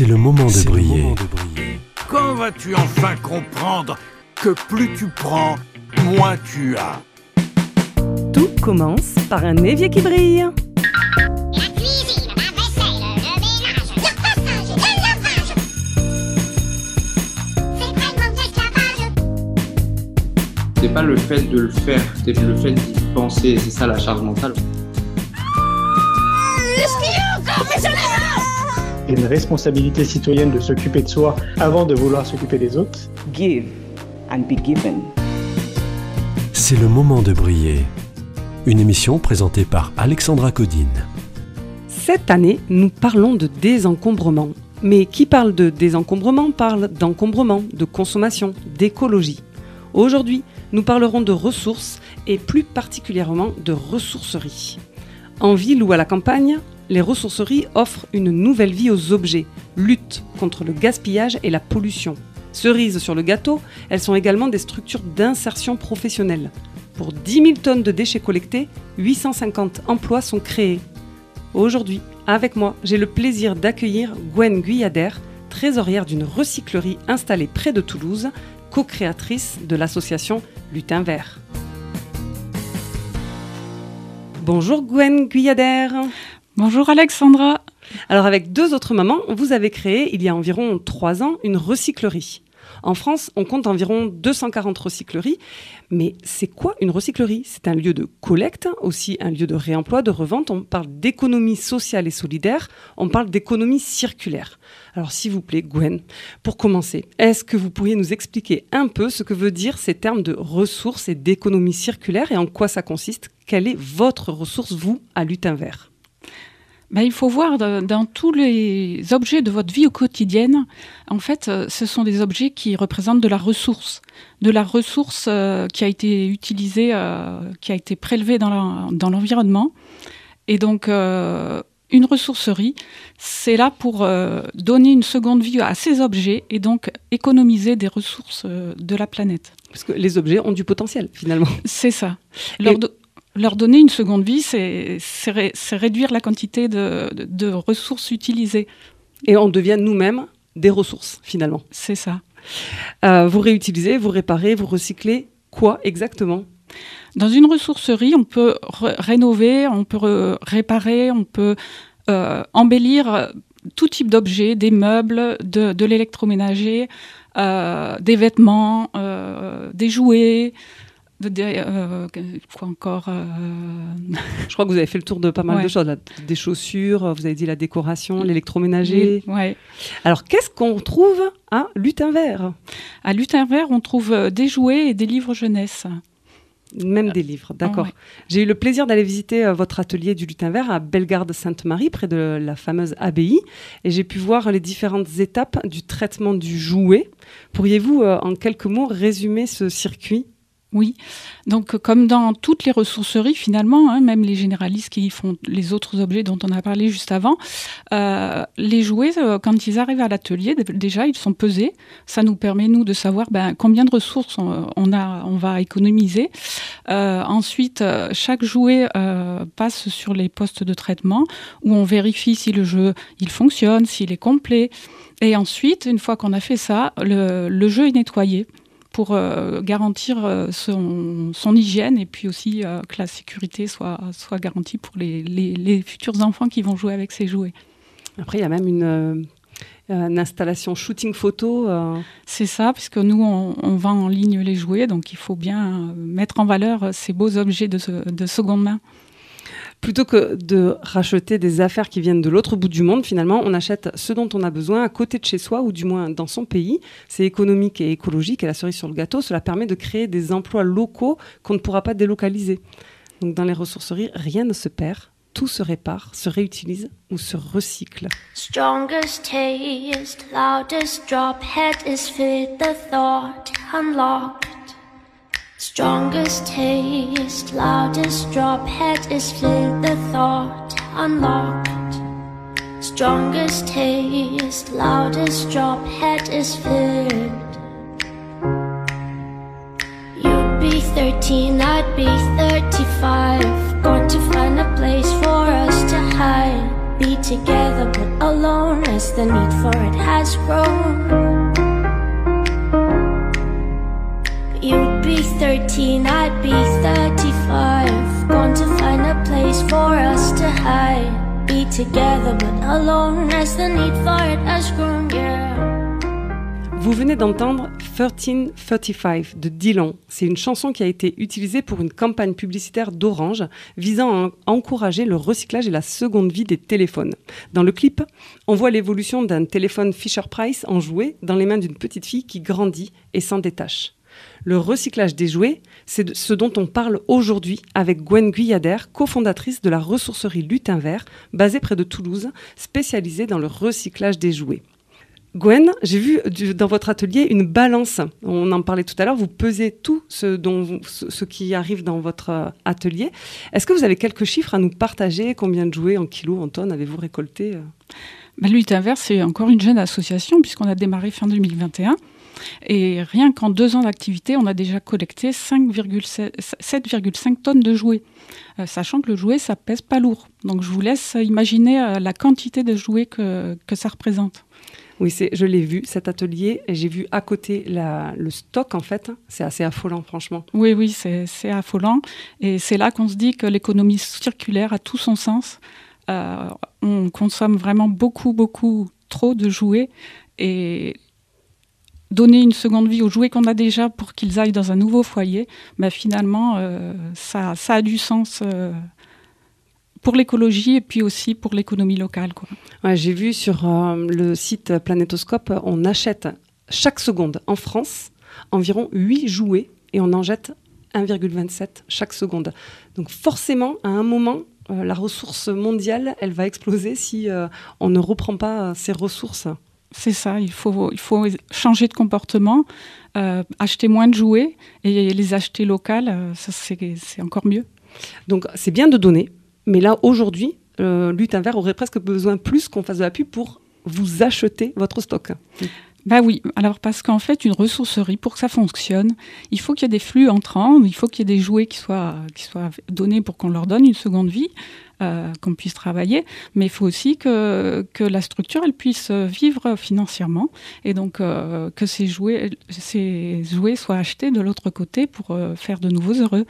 C'est le moment de briller. Quand vas-tu enfin comprendre que plus tu prends, moins tu as? Tout commence par un évier qui brille. La cuisine, la vaisselle, le ménage, le passage et le lavage. C'est pas le fait de le faire, c'est le fait d'y penser, c'est ça la charge mentale. Il y une responsabilité citoyenne de s'occuper de soi avant de vouloir s'occuper des autres. give and be given. C'est le moment de briller. Une émission présentée par Alexandra Codine. Cette année, nous parlons de désencombrement. Mais qui parle de désencombrement parle d'encombrement, de consommation, d'écologie. Aujourd'hui, nous parlerons de ressources et plus particulièrement de ressourcerie. En ville ou à la campagne, les ressourceries offrent une nouvelle vie aux objets, luttent contre le gaspillage et la pollution. Cerise sur le gâteau, elles sont également des structures d'insertion professionnelle. Pour 10 000 tonnes de déchets collectés, 850 emplois sont créés. Aujourd'hui, avec moi, j'ai le plaisir d'accueillir Gwen Guyader, trésorière d'une recyclerie installée près de Toulouse, co-créatrice de l'association Lutin Vert. Bonjour Gwen Guyader. Bonjour Alexandra. Alors avec deux autres mamans, vous avez créé il y a environ trois ans une recyclerie. En France, on compte environ 240 recycleries. Mais c'est quoi une recyclerie? C'est un lieu de collecte, aussi un lieu de réemploi, de revente. On parle d'économie sociale et solidaire. On parle d'économie circulaire. Alors s'il vous plaît, Gwen, pour commencer, est-ce que vous pourriez nous expliquer un peu ce que veut dire ces termes de ressources et d'économie circulaire et en quoi ça consiste? Quelle est votre ressource, vous, à Lutin Vert Ben, il faut voir de- dans tous les objets de votre vie au quotidienne, en fait, euh, ce sont des objets qui représentent de la ressource, de la ressource euh, qui a été utilisée, euh, qui a été prélevée dans l'environnement. Et donc, euh, une ressourcerie, c'est là pour euh, donner une seconde vie à ces objets et donc économiser des ressources euh, de la planète. Parce que les objets ont du potentiel, finalement. C'est ça. Leur, Et- do- leur donner une seconde vie, c'est c'est ré- c'est réduire la quantité de, de- de ressources utilisées. Et on devient nous-mêmes des ressources, finalement. C'est ça. Euh, vous réutilisez, vous réparez, vous recyclez quoi exactement? Dans une ressourcerie, on peut rénover, on peut re- réparer, on peut euh, embellir euh, tout type d'objets, des meubles, de, de l'électroménager, euh, des vêtements, des jouets, des, euh, quoi encore euh, Je crois que vous avez fait le tour de pas mal Ouais. de choses. là. Des chaussures, vous avez dit la décoration, l'électroménager. ouais. Alors, qu'est-ce qu'on trouve à Lutin Vert? À Lutin Vert, on trouve euh, des jouets et des livres jeunesse. Même des livres, d'accord. ouais. J'ai eu le plaisir d'aller visiter euh, votre atelier du Lutin Vert à Bellegarde-Sainte-Marie, près de la fameuse abbaye, et j'ai pu voir les différentes étapes du traitement du jouet. Pourriez-vous, euh, en quelques mots, résumer ce circuit? Oui, donc euh, comme dans toutes les ressourceries finalement, hein, même les généralistes qui font les autres objets dont on a parlé juste avant, euh, les jouets, euh, quand ils arrivent à l'atelier, dé- déjà ils sont pesés. Ça nous permet nous de savoir ben, combien de ressources on, a, on va économiser. Ensuite, chaque jouet passe sur les postes de traitement où on vérifie si le jeu il fonctionne, s'il est complet. Et ensuite, une fois qu'on a fait ça, le jeu est nettoyé pour euh, garantir euh, son, son hygiène et puis aussi euh, que la sécurité soit, soit garantie pour les, les, les futurs enfants qui vont jouer avec ces jouets. Après, il y a même une, une installation shooting photo. euh, C'est ça, puisque nous, on, on vend en ligne les jouets, donc il faut bien mettre en valeur ces beaux objets de, de seconde main. Plutôt que de racheter des affaires qui viennent de l'autre bout du monde, finalement, on achète ce dont on a besoin à côté de chez soi ou du moins dans son pays. C'est économique et écologique et la cerise sur le gâteau, cela permet de créer des emplois locaux qu'on ne pourra pas délocaliser. Donc dans les ressourceries, rien ne se perd, tout se répare, se réutilise ou se recycle. Strongest taste, loudest drop, head is fit, the thought. Strongest taste, loudest drop, head is filled, the thought unlocked. Strongest taste, loudest drop, head is filled. You'd be 13, I'd be 35. Going to find a place for us to hide. Be together, but alone as the need for it has grown. 13, I'd be 35. Gone to find a place for us to hide. Be together but alone as the need for it has grown, yeah. Vous venez d'entendre 1335 de Dylan. C'est une chanson qui a été utilisée pour une campagne publicitaire d'Orange visant à encourager le recyclage et la seconde vie des téléphones. Dans le clip, on voit l'évolution d'un téléphone Fisher Price en jouet dans les mains d'une petite fille qui grandit et s'en détache. Le recyclage des jouets, c'est ce dont on parle aujourd'hui avec Gwen Guyader, cofondatrice de la ressourcerie Lutin Vert, basée près de Toulouse, spécialisée dans le recyclage des jouets. Gwen, j'ai vu dans votre atelier une balance. On en parlait tout à l'heure. Vous pesez tout ce, qui arrive dans votre euh, atelier. Est-ce que vous avez quelques chiffres à nous partager? Combien de jouets en kilos, en tonnes avez-vous récolté euh? Bah, Lutin Vert, c'est encore une jeune association puisqu'on a démarré fin 2021. Et rien qu'en deux ans d'activité, on a déjà collecté 5,7 7,5 tonnes de jouets. Euh, sachant que le jouet, ça pèse pas lourd. Donc je vous laisse imaginer euh, la quantité de jouets que, que ça représente. Oui, c'est, je l'ai vu, cet atelier, et j'ai vu à côté la- le stock, en fait. C'est assez affolant, franchement. Oui, oui, c'est c'est affolant. Et c'est là qu'on se dit que l'économie circulaire a tout son sens. Euh, on consomme vraiment beaucoup, beaucoup trop de jouets. Et donner une seconde vie aux jouets qu'on a déjà pour qu'ils aillent dans un nouveau foyer, bah, finalement, euh, ça, ça a du sens euh, pour l'écologie et puis aussi pour l'économie locale. J'ai vu sur euh, le site Planétoscope, on achète chaque seconde en France environ 8 jouets et on en jette 1,27 chaque seconde. Donc forcément, à un moment, la ressource mondiale, elle va exploser si on ne reprend pas ces ressources. C'est ça, il faut, il faut changer de comportement, euh, acheter moins de jouets et les acheter locales, euh, c'est encore mieux. Donc c'est bien de donner, mais là aujourd'hui, euh, Lutin Vert aurait presque besoin plus qu'on fasse de la pub pour vous acheter votre stock. Bah oui, alors parce qu'en fait, une ressourcerie, pour que ça fonctionne, il faut qu'il y ait des flux entrants, il faut qu'il y ait des jouets qui soient, qui soient donnés pour qu'on leur donne une seconde vie, euh, qu'on puisse travailler, mais il faut aussi que, que la structure, elle puisse vivre financièrement, et donc euh, que ces jouets, ces jouets soient achetés de l'autre côté pour euh, faire de nouveaux heureux.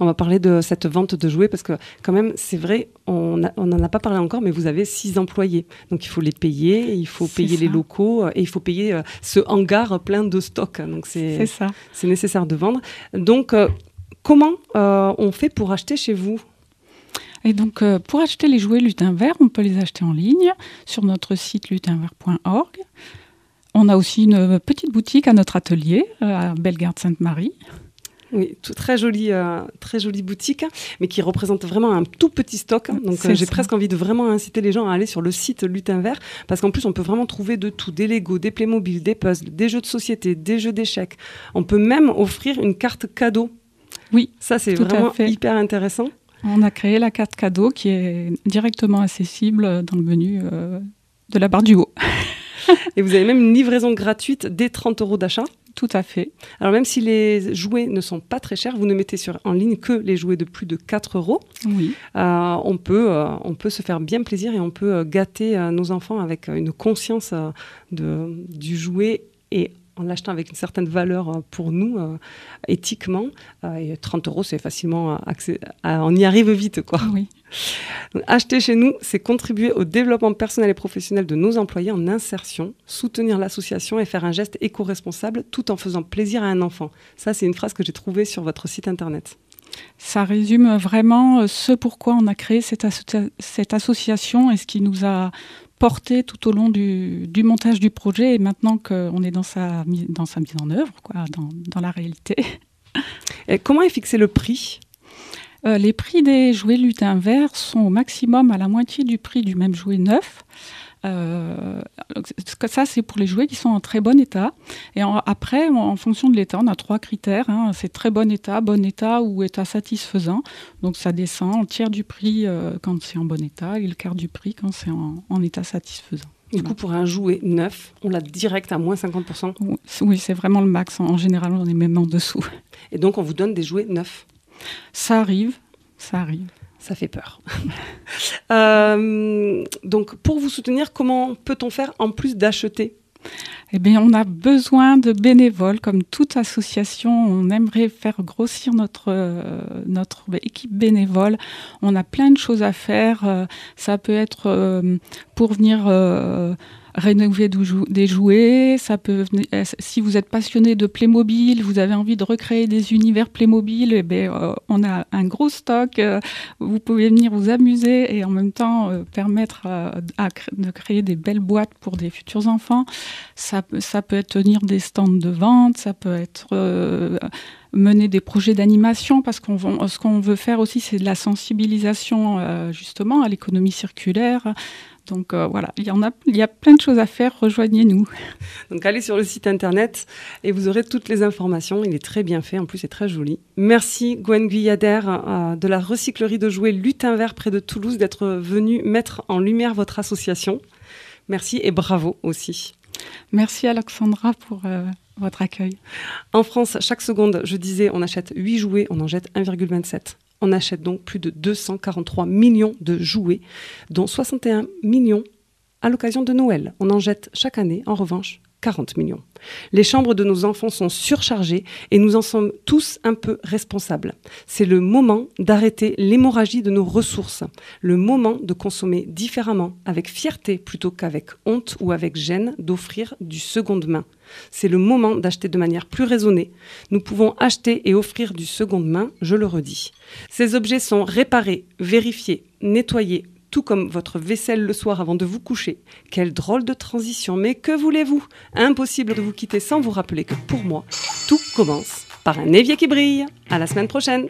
On va parler de cette vente de jouets parce que quand même, c'est vrai, on n'en a pas parlé encore, mais vous avez six employés. Donc il faut les payer, il faut payer les locaux et il faut payer ce hangar plein de stocks. Donc C'est c'est ça. c'est nécessaire de vendre. Donc euh, comment euh, on fait pour acheter chez vous? Et donc, euh, pour acheter les jouets Lutin Vert, on peut les acheter en ligne sur notre site lutinvert.org. On a aussi une petite boutique à notre atelier, euh, à Bellegarde Sainte-Marie. Oui, tout- très jolie, euh, très jolie boutique, mais qui représente vraiment un tout petit stock. Donc C'est euh, j'ai presque envie de vraiment inciter les gens à aller sur le site Lutin Vert, parce qu'en plus on peut vraiment trouver de tout, des Lego, des Playmobil, des puzzles, des jeux de société, des jeux d'échecs. On peut même offrir une carte cadeau. Oui, Ça c'est vraiment hyper intéressant. On a créé la carte cadeau qui est directement accessible dans le menu euh, de la barre du haut. Et vous avez même une livraison gratuite dès 30 euros d'achat. Tout à fait. Alors même si les jouets ne sont pas très chers, vous ne mettez sur, en ligne que les jouets de plus de 4 euros. Oui. Euh, on, peut, euh, on peut se faire bien plaisir et on peut gâter nos enfants avec une conscience de, du jouet et en l'achetant avec une certaine valeur euh, pour nous, euh, éthiquement. Euh, et 30 euros, c'est facilement accès- à- on y arrive vite. Quoi. Oui. Donc, acheter chez nous, c'est contribuer au développement personnel et professionnel de nos employés en insertion, soutenir l'association et faire un geste éco-responsable tout en faisant plaisir à un enfant. Ça, c'est une phrase que j'ai trouvée sur votre site internet. Ça résume vraiment ce pourquoi on a créé cette, asso- cette association et ce qui nous a porté tout au long du, du montage du projet et maintenant qu'on est dans sa, mise- dans sa mise en œuvre, quoi, dans, dans la réalité. Et comment est fixé le prix? Euh, les prix des jouets lutin vert sont au maximum à la moitié du prix du même jouet neuf. Euh, ça, c'est pour les jouets qui sont en très bon état. Et en- après, en, en fonction de l'état, on a trois critères. hein. c'est très bon état, bon état ou état satisfaisant. Donc ça descend en tiers du prix euh, quand c'est en bon état et le quart du prix quand c'est en, en état satisfaisant. Du coup, pour un jouet neuf, on l'a direct à moins 50%. Oui, c'est- Oui, c'est vraiment le max. En général, on est même en dessous. Et donc, on vous donne des jouets neufs? Ça arrive, ça arrive. Ça fait peur. Euh, donc, pour vous soutenir, comment peut-on faire en plus d'acheter? Eh bien, on a besoin de bénévoles, comme toute association. On aimerait faire grossir notre, euh, notre équipe bénévole. On a plein de choses à faire. Euh, ça peut être pour venir rénover des jouets. Ça peut euh, si vous êtes passionné de Playmobil, vous avez envie de recréer des univers Playmobil, eh ben, euh, on a un gros stock. euh, vous pouvez venir vous amuser et en même temps permettre de créer des belles boîtes pour des futurs enfants. Ça, ça peut être tenir des stands de vente, ça peut être mener des projets d'animation, parce qu'on ce qu'on veut faire aussi, c'est de la sensibilisation euh, justement à l'économie circulaire. Donc euh, voilà, il y en a, il y a plein de choses à faire. Rejoignez-nous. Donc allez sur le site internet et vous aurez toutes les informations. Il est très bien fait, en plus c'est très joli. Merci Gwen Guyader euh, de la recyclerie de jouets Lutin Vert près de Toulouse d'être venu mettre en lumière votre association. Merci et bravo aussi. Merci Alexandra pour votre accueil. En France, chaque seconde, je disais, on achète 8 jouets, on en jette 1,27. On achète donc plus de 243 millions de jouets, dont 61 millions à l'occasion de Noël. On en jette chaque année, en revanche, 40 millions. Les chambres de nos enfants sont surchargées et nous en sommes tous un peu responsables. C'est le moment d'arrêter l'hémorragie de nos ressources, le moment de consommer différemment, avec fierté plutôt qu'avec honte ou avec gêne, d'offrir du seconde main. C'est le moment d'acheter de manière plus raisonnée. Nous pouvons acheter et offrir du seconde main, je le redis. Ces objets sont réparés, vérifiés, nettoyés, tout comme votre vaisselle le soir avant de vous coucher. Quelle drôle de transition, mais que voulez-vous? Impossible de vous quitter sans vous rappeler que pour moi, tout commence par un évier qui brille. À la semaine prochaine